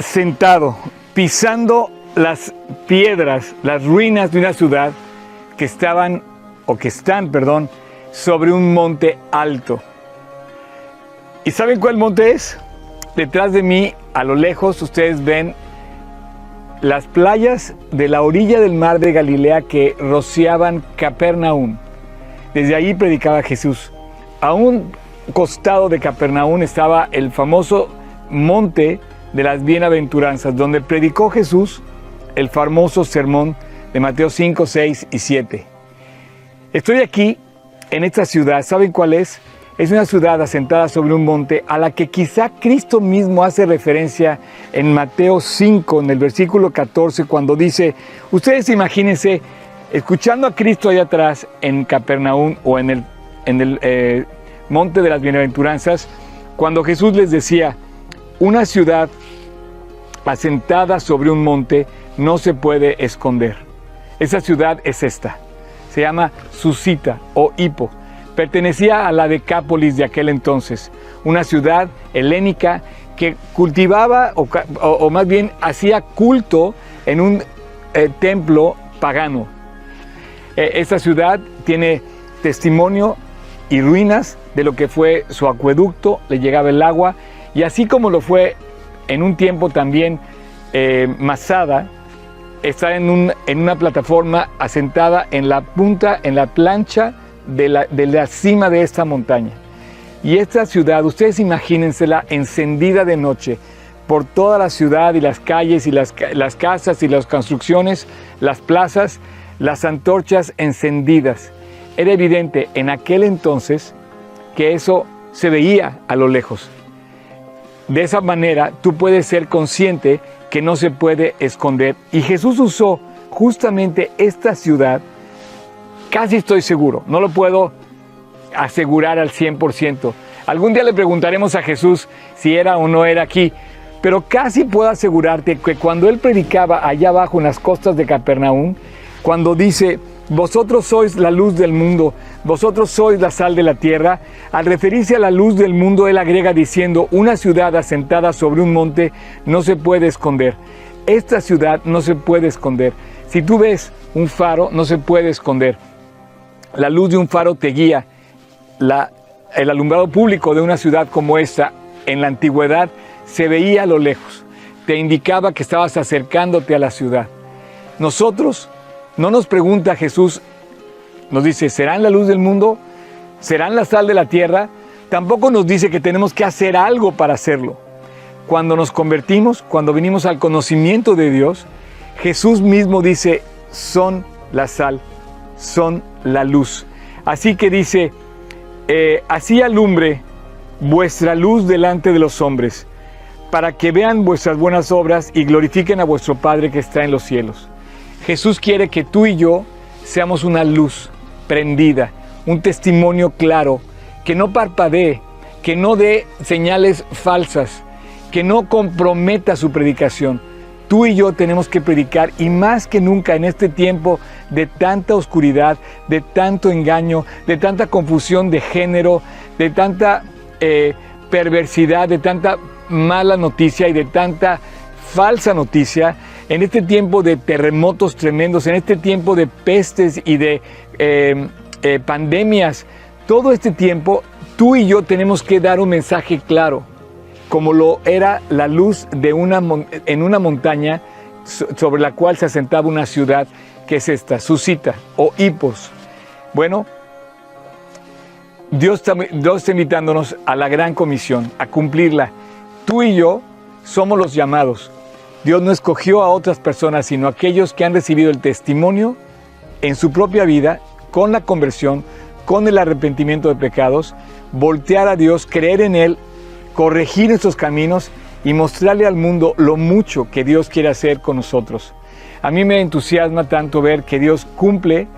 sentado pisando las piedras, las ruinas de una ciudad que estaban, o que están, perdón, sobre un monte alto. ¿Y saben cuál monte es? Detrás de mí, a lo lejos, ustedes ven las playas de la orilla del mar de Galilea que rociaban Capernaum. Desde ahí predicaba Jesús. A un costado de Capernaum estaba el famoso monte de las bienaventuranzas, donde predicó Jesús el famoso sermón de Mateo 5, 6 y 7. Estoy aquí en esta ciudad, ¿saben cuál es? Es una ciudad asentada sobre un monte a la que quizá Cristo mismo hace referencia en Mateo 5, en el versículo 14, cuando dice, ustedes imagínense escuchando a Cristo allá atrás en Capernaum o en el, en el eh, monte de las bienaventuranzas, cuando Jesús les decía, una ciudad asentada sobre un monte no se puede esconder. Esa ciudad es esta. Se llama Susita o Hipo. Pertenecía a la Decápolis de aquel entonces, una ciudad helénica que cultivaba o, más bien hacía culto en un eh, templo pagano. E, esta ciudad tiene testimonio y ruinas de lo que fue su acueducto, le llegaba el agua y así como lo fue en un tiempo también eh, Masada, está en, un, en, una plataforma asentada en la punta, en la plancha de la, de la cima de esta montaña. Y esta ciudad, ustedes imagínensela encendida de noche, por toda la ciudad y las calles y las, las casas y las construcciones, las plazas, las antorchas encendidas. Era evidente en aquel entonces que eso se veía a lo lejos. De esa manera tú puedes ser consciente que no se puede esconder. Y Jesús usó justamente esta ciudad, casi estoy seguro, no lo puedo asegurar al 100%. Algún día le preguntaremos a Jesús si era o no era aquí, pero casi puedo asegurarte que cuando él predicaba allá abajo en las costas de Capernaum, cuando dice, vosotros sois la luz del mundo, vosotros sois la sal de la tierra, al referirse a la luz del mundo, él agrega diciendo, una ciudad asentada sobre un monte no se puede esconder. Esta ciudad no se puede esconder. Si tú ves un faro, no se puede esconder. La luz de un faro te guía. el alumbrado público de una ciudad como esta, en la antigüedad, se veía a lo lejos. Te indicaba que estabas acercándote a la ciudad. Nosotros no nos pregunta Jesús, nos dice, ¿serán la luz del mundo? ¿Serán la sal de la tierra? Tampoco nos dice que tenemos que hacer algo para hacerlo. Cuando nos convertimos, cuando venimos al conocimiento de Dios, Jesús mismo dice, son la sal, son la luz. Así que dice, eh, así alumbre vuestra luz delante de los hombres, para que vean vuestras buenas obras y glorifiquen a vuestro Padre que está en los cielos. Jesús quiere que tú y yo seamos una luz prendida, un testimonio claro, que no parpadee, que no dé señales falsas, que no comprometa su predicación. Tú y yo tenemos que predicar y más que nunca en este tiempo de tanta oscuridad, de tanto engaño, de tanta confusión de género, de tanta eh, perversidad, de tanta mala noticia y de tanta falsa noticia, en este tiempo de terremotos tremendos, en este tiempo de pestes y de em, eh, pandemias, todo este tiempo tú y yo tenemos que dar un mensaje claro, como lo era la luz de una, en una montaña sobre la cual se asentaba una ciudad, que es esta, Susita o Hipos. Bueno, Dios Dios está invitándonos a la gran comisión, a cumplirla. Tú y yo somos los llamados. Dios no escogió a otras personas, sino a aquellos que han recibido el testimonio en su propia vida, con la conversión, con el arrepentimiento de pecados, voltear a Dios, creer en Él, corregir nuestros caminos y mostrarle al mundo lo mucho que Dios quiere hacer con nosotros. A mí me entusiasma tanto ver que Dios cumple,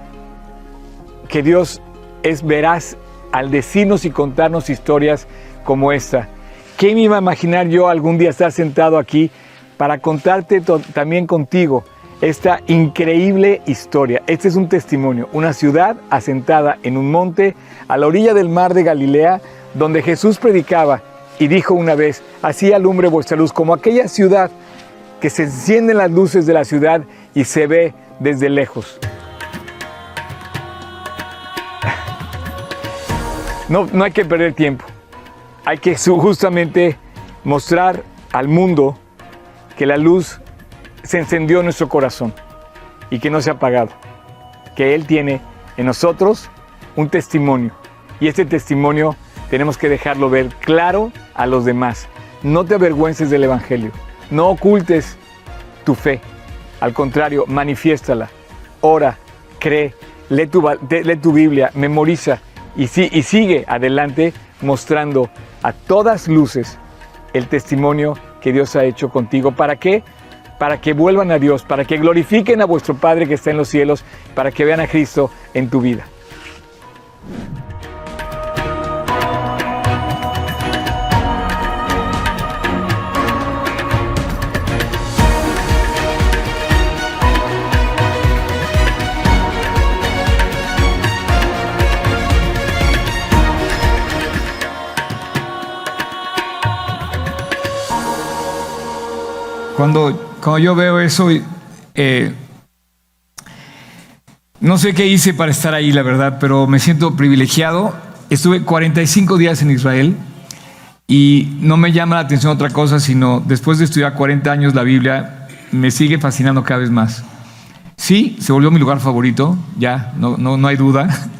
que Dios es veraz al decirnos y contarnos historias como esta. ¿Qué me iba a imaginar yo algún día estar sentado aquí para contarte también contigo esta increíble historia. Este es un testimonio, una ciudad asentada en un monte a la orilla del mar de Galilea, donde Jesús predicaba y dijo una vez, así alumbre vuestra luz, como aquella ciudad que se encienden las luces de la ciudad y se ve desde lejos. No, no hay que perder tiempo, hay que justamente mostrar al mundo que la luz se encendió en nuestro corazón y que no se ha apagado. Que Él tiene en nosotros un testimonio. Y este testimonio tenemos que dejarlo ver claro a los demás. No te avergüences del Evangelio. No ocultes tu fe. Al contrario, manifiéstala. Ora, cree, lee tu, lee tu Biblia, memoriza y, y sigue adelante mostrando a todas luces el testimonio que Dios ha hecho contigo. ¿Para qué? Para que vuelvan a Dios, para que glorifiquen a vuestro Padre que está en los cielos, para que vean a Cristo en tu vida. Cuando, cuando yo veo eso, eh, no sé qué hice para estar ahí, la verdad, pero me siento privilegiado. Estuve 45 días en Israel y no me llama la atención otra cosa, sino después de estudiar 40 años la Biblia, me sigue fascinando cada vez más. Sí, se volvió mi lugar favorito, ya, no, no, no hay duda.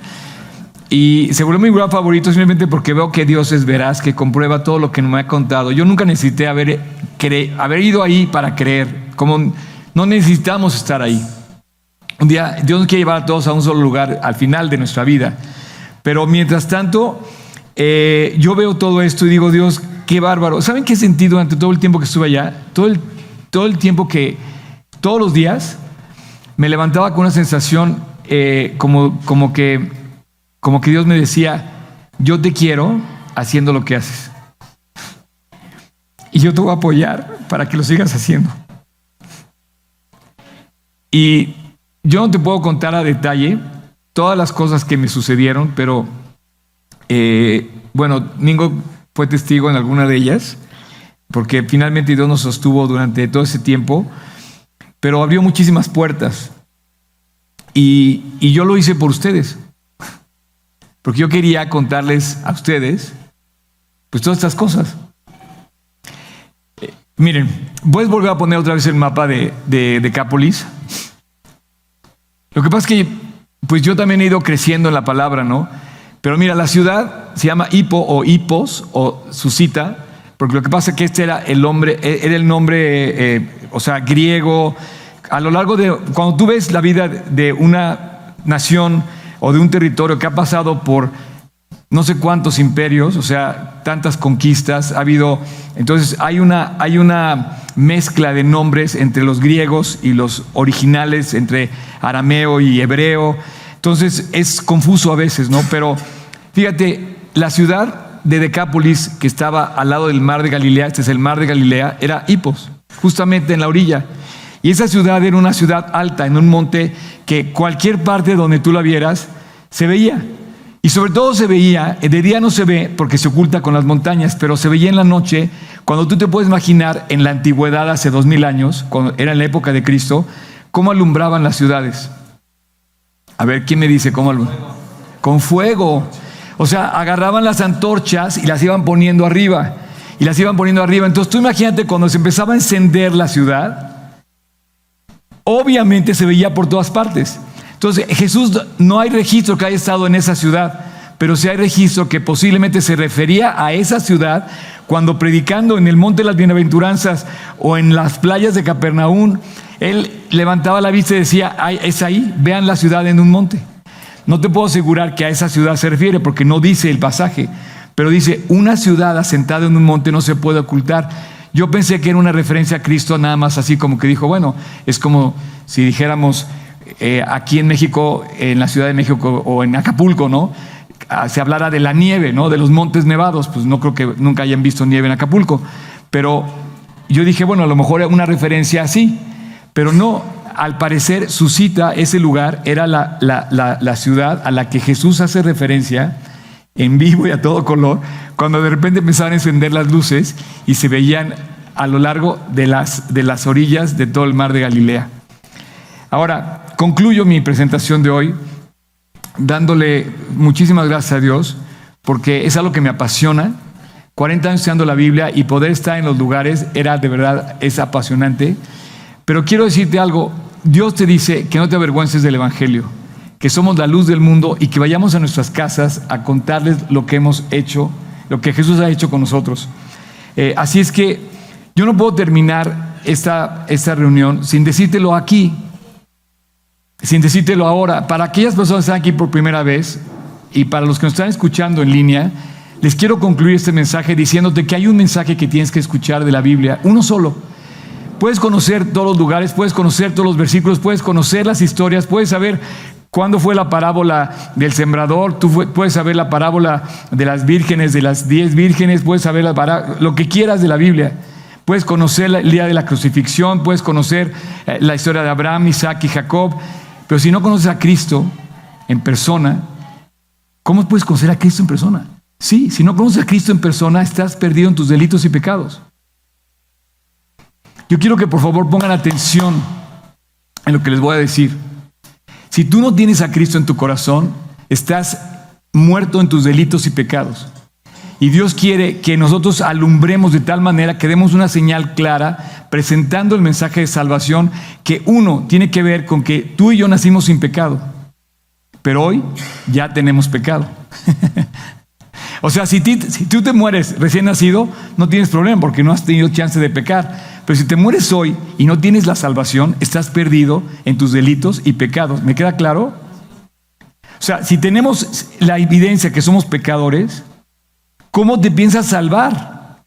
Y se volvió mi lugar favorito simplemente porque veo que Dios es veraz, que comprueba todo lo que me ha contado. Yo nunca necesité haber, haber ido ahí para creer, como no necesitamos estar ahí. Un día Dios nos quiere llevar a todos a un solo lugar al final de nuestra vida. Pero mientras tanto, eh, yo veo todo esto y digo, Dios, qué bárbaro. ¿Saben qué sentido durante todo el tiempo que estuve allá? Todo el, todo el tiempo que, todos los días, me levantaba con una sensación eh, como, como que como que Dios me decía, yo te quiero haciendo lo que haces. Y yo te voy a apoyar para que lo sigas haciendo. Y yo no te puedo contar a detalle todas las cosas que me sucedieron, pero eh, bueno, Mingo fue testigo en alguna de ellas, porque finalmente Dios nos sostuvo durante todo ese tiempo, pero abrió muchísimas puertas. Y yo lo hice por ustedes. Porque yo quería contarles a ustedes, pues todas estas cosas. Eh, miren, voy a volver a poner otra vez el mapa de, de Decápolis. Lo que pasa es que, pues yo también he ido creciendo en la palabra, ¿no? Pero mira, la ciudad se llama Hipo o Hipos o Susita, porque lo que pasa es que este era el nombre, e, era el nombre, eh, o sea, griego. A lo largo de, cuando tú ves la vida de una nación, o de un territorio que ha pasado por no sé cuántos imperios, o sea, tantas conquistas, ha habido, entonces hay una, hay una mezcla de nombres entre los griegos y los originales, entre arameo y hebreo, entonces es confuso a veces, ¿no? Pero fíjate, la ciudad de Decápolis, que estaba al lado del mar de Galilea, este es el mar de Galilea, era Hipos, justamente en la orilla. Y esa ciudad era una ciudad alta, en un monte que cualquier parte donde tú la vieras se veía. Y sobre todo se veía, de día no se ve porque se oculta con las montañas, pero se veía en la noche, cuando tú te puedes imaginar en la antigüedad hace dos mil años, cuando era en la época de Cristo, cómo alumbraban las ciudades. A ver, ¿quién me dice cómo alumbraban? Con fuego. O sea, agarraban las antorchas y las iban poniendo arriba. Y las iban poniendo arriba. Entonces tú imagínate cuando se empezaba a encender la ciudad, obviamente se veía por todas partes. Entonces, Jesús no hay registro que haya estado en esa ciudad, pero sí hay registro que posiblemente se refería a esa ciudad cuando predicando en el Monte de las Bienaventuranzas o en las playas de Capernaum, él levantaba la vista y decía, es ahí, vean la ciudad en un monte. No te puedo asegurar que a esa ciudad se refiere porque no dice el pasaje, pero dice, una ciudad asentada en un monte no se puede ocultar. Yo pensé que era una referencia a Cristo nada más así como que dijo, bueno, es como si dijéramos eh, aquí en México, en la Ciudad de México o en Acapulco, ¿no? Ah, se hablara de la nieve, ¿no? De los montes nevados, pues no creo que nunca hayan visto nieve en Acapulco. Pero yo dije, bueno, a lo mejor una referencia así, pero no, al parecer su cita, ese lugar, era la, la ciudad a la que Jesús hace referencia en vivo y a todo color, cuando de repente empezaban a encender las luces y se veían a lo largo de las, de las orillas de todo el mar de Galilea. Ahora, concluyo mi presentación de hoy dándole muchísimas gracias a Dios, porque es algo que me apasiona. 40 años estudiando la Biblia y poder estar en los lugares era de verdad, es apasionante. Pero quiero decirte algo, Dios te dice que no te avergüences del Evangelio que somos la luz del mundo y que vayamos a nuestras casas a contarles lo que hemos hecho, lo que Jesús ha hecho con nosotros. Eh, así es que yo no puedo terminar esta, esta reunión sin decírtelo aquí, sin decírtelo ahora. Para aquellas personas que están aquí por primera vez y para los que nos están escuchando en línea, les quiero concluir este mensaje diciéndote que hay un mensaje que tienes que escuchar de la Biblia, uno solo. Puedes conocer todos los lugares, puedes conocer todos los versículos, puedes conocer las historias, puedes saber ¿Cuándo fue la parábola del sembrador? Tú puedes saber la parábola de las vírgenes, de las diez vírgenes, puedes saber la lo que quieras de la Biblia. Puedes conocer el día de la crucifixión, puedes conocer eh, la historia de Abraham, Isaac y Jacob. Pero si no conoces a Cristo en persona, ¿cómo puedes conocer a Cristo en persona? Sí, si no conoces a Cristo en persona, estás perdido en tus delitos y pecados. Yo quiero que por favor pongan atención en lo que les voy a decir. Si tú no tienes a Cristo en tu corazón, estás muerto en tus delitos y pecados. Y Dios quiere que nosotros alumbremos de tal manera que demos una señal clara presentando el mensaje de salvación que uno tiene que ver con que tú y yo nacimos sin pecado. Pero hoy ya tenemos pecado. o sea, si, si, tú te mueres recién nacido, no tienes problema porque no has tenido chance de pecar. Pero si te mueres hoy y no tienes la salvación, estás perdido en tus delitos y pecados. ¿Me queda claro? O sea, si tenemos la evidencia que somos pecadores, ¿cómo te piensas salvar?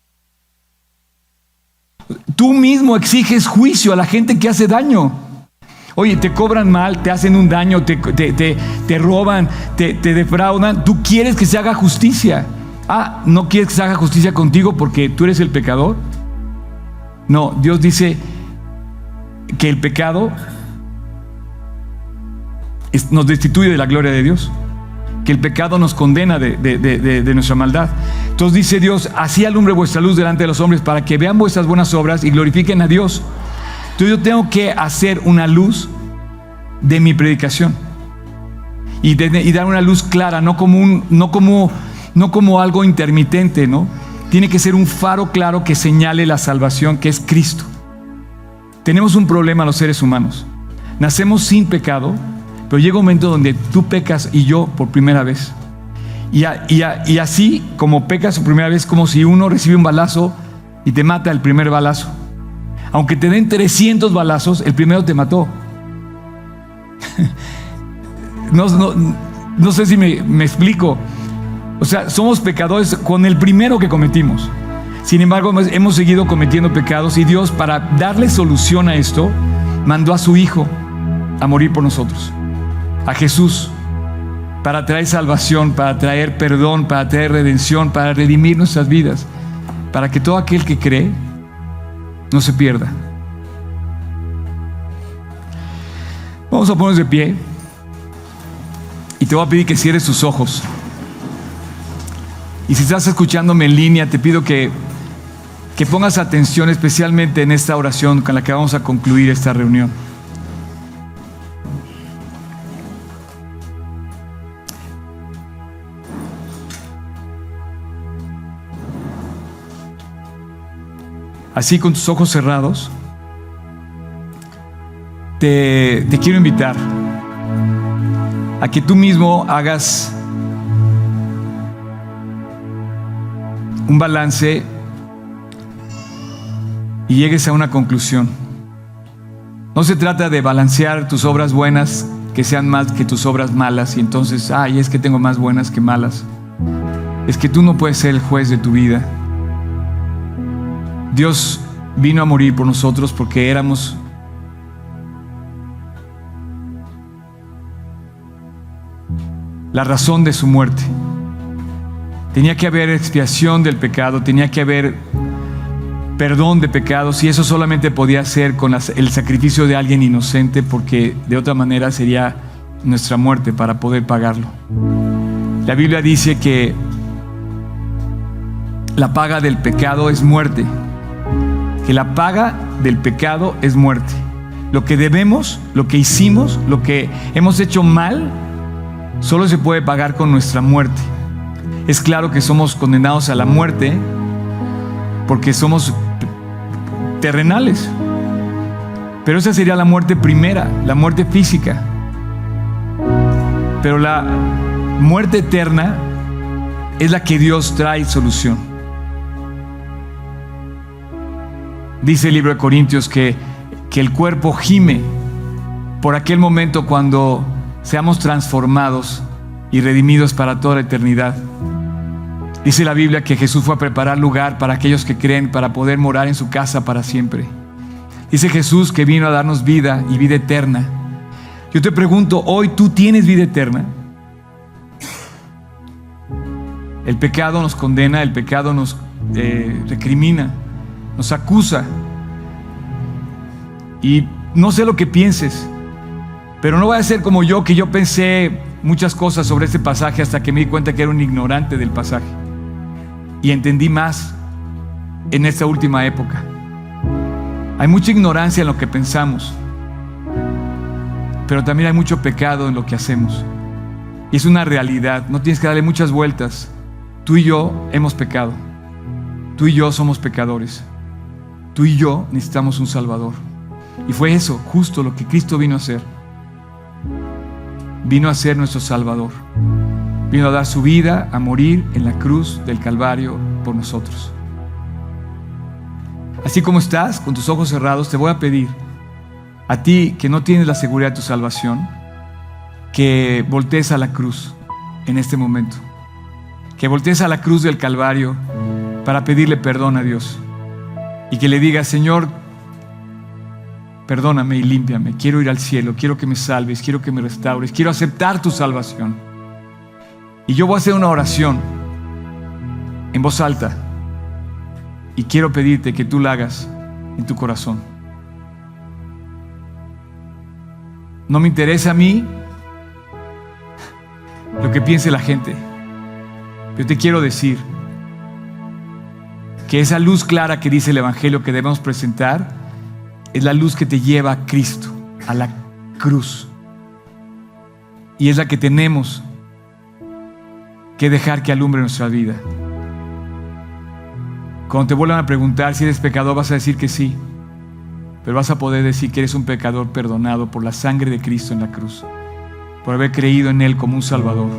Tú mismo exiges juicio a la gente que hace daño. Oye, te cobran mal, te hacen un daño, te, te, roban, te, te defraudan. Tú quieres que se haga justicia. Ah, ¿no quieres que se haga justicia contigo porque tú eres el pecador? No, Dios dice que el pecado nos destituye de la gloria de Dios, que el pecado nos condena de, nuestra maldad. Entonces dice Dios, así alumbre vuestra luz delante de los hombres para que vean vuestras buenas obras y glorifiquen a Dios. Entonces yo tengo que hacer una luz de mi predicación y, dar una luz clara, no como, no, como, no como algo intermitente, ¿no? Tiene que ser un faro claro que señale la salvación, que es Cristo. Tenemos un problema los seres humanos. Nacemos sin pecado, pero llega un momento donde tú pecas y yo por primera vez. Y, así como pecas por primera vez, como si uno recibe un balazo y te mata el primer balazo. Aunque te den 300 balazos, el primero te mató. no, sé si me, explico. O sea, somos pecadores con el primero que cometimos. Sin embargo, hemos seguido cometiendo pecados y Dios, para darle solución a esto, mandó a su Hijo a morir por nosotros. A Jesús, para traer salvación, para traer perdón, para traer redención, para redimir nuestras vidas. Para que todo aquel que cree no se pierda. Vamos a ponernos de pie y te voy a pedir que cierres tus ojos. Y si estás escuchándome en línea, te pido que, que pongas atención especialmente en esta oración con la que vamos a concluir esta reunión. así con tus ojos cerrados, te, quiero invitar a que tú mismo hagas un balance y llegues a una conclusión. No se trata de balancear tus obras buenas que sean más que tus obras malas y entonces, ay, es que tengo más buenas que malas. Es que tú no puedes ser el juez de tu vida. Dios vino a morir por nosotros porque éramos la razón de su muerte. Tenía que haber expiación del pecado, tenía que haber perdón de pecados y eso solamente podía ser con el sacrificio de alguien inocente porque de otra manera sería nuestra muerte para poder pagarlo. La Biblia dice que la paga del pecado es muerte que la paga del pecado es muerte. Lo que debemos, lo que hicimos, lo que hemos hecho mal, solo se puede pagar con nuestra muerte. Es claro que somos condenados a la muerte porque somos terrenales. Pero esa sería la muerte primera, la muerte física. Pero la muerte eterna es la que Dios trae solución. Dice el libro de Corintios que, que el cuerpo gime por aquel momento cuando seamos transformados y redimidos para toda la eternidad. Dice la Biblia que Jesús fue a preparar lugar para aquellos que creen para poder morar en su casa para siempre. Dice Jesús que vino a darnos vida y vida eterna. Yo te pregunto, ¿hoy tú tienes vida eterna? El pecado nos condena, el pecado nos eh, recrimina nos acusa. Y no sé lo que pienses, pero no va a ser como yo, que yo pensé muchas cosas sobre este pasaje hasta que me di cuenta que era un ignorante del pasaje. Y entendí más en esta última época. Hay mucha ignorancia en lo que pensamos, pero también hay mucho pecado en lo que hacemos. Y es una realidad, no tienes que darle muchas vueltas. Tú y yo hemos pecado. Tú y yo somos pecadores. Tú y yo necesitamos un Salvador. Y fue eso, justo lo que Cristo vino a hacer. Vino a ser nuestro Salvador. Vino a dar su vida, a morir en la cruz del Calvario por nosotros. Así como estás, con tus ojos cerrados, te voy a pedir a ti que no tienes la seguridad de tu salvación, que voltees a la cruz en este momento. Que voltees a la cruz del Calvario para pedirle perdón a Dios. Y que le digas, Señor, perdóname y límpiame. Quiero ir al cielo, quiero que me salves, quiero que me restaures, quiero aceptar tu salvación. Y yo voy a hacer una oración en voz alta. Y quiero pedirte que tú la hagas en tu corazón. No me interesa a mí lo que piense la gente. Yo te quiero decir que esa luz clara que dice el Evangelio que debemos presentar es la luz que te lleva a Cristo, a la cruz. Y es la que tenemos que dejar que alumbre nuestra vida. Cuando te vuelvan a preguntar si eres pecador, vas a decir que sí, pero vas a poder decir que eres un pecador perdonado por la sangre de Cristo en la cruz, por haber creído en Él como un Salvador.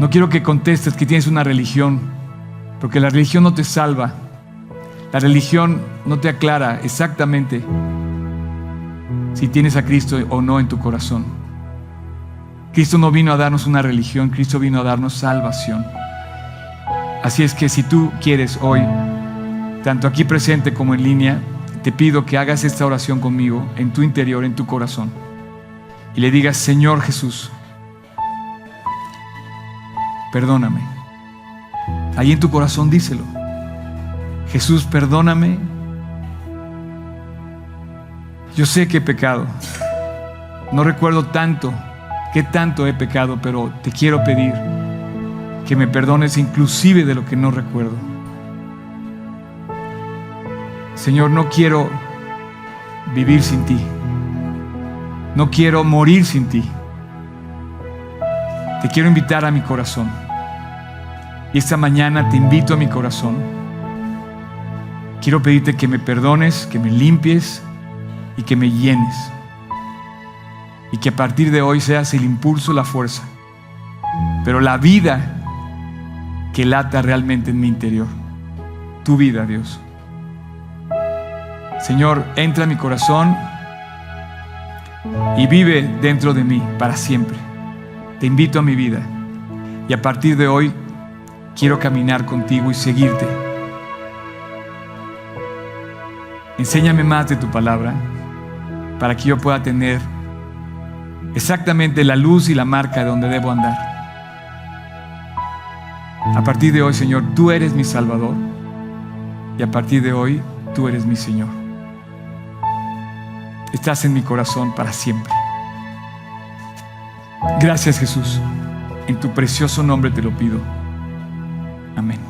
No quiero que contestes que tienes una religión, porque la religión no te salva. La religión no te aclara exactamente si tienes a Cristo o no en tu corazón. Cristo no vino a darnos una religión, Cristo vino a darnos salvación. Así es que si tú quieres hoy, tanto aquí presente como en línea, te pido que hagas esta oración conmigo en tu interior, en tu corazón. Y le digas, Señor Jesús, perdóname. Ahí en tu corazón díselo. Jesús, perdóname. Yo sé que he pecado. No recuerdo tanto, qué tanto he pecado, pero te quiero pedir que me perdones inclusive de lo que no recuerdo. Señor, no quiero vivir sin ti. No quiero morir sin ti. Te quiero invitar a mi corazón. Y esta mañana te invito a mi corazón. Quiero pedirte que me perdones, que me limpies y que me llenes. Y que a partir de hoy seas el impulso, la fuerza. Pero la vida que lata realmente en mi interior. Tu vida, Dios. Señor, entra en mi corazón y vive dentro de mí para siempre. Te invito a mi vida y a partir de hoy quiero caminar contigo y seguirte. Enséñame más de tu palabra para que yo pueda tener exactamente la luz y la marca de donde debo andar. A partir de hoy, Señor, tú eres mi Salvador y a partir de hoy, tú eres mi Señor. Estás en mi corazón para siempre. Gracias Jesús. En tu precioso nombre te lo pido. Amén.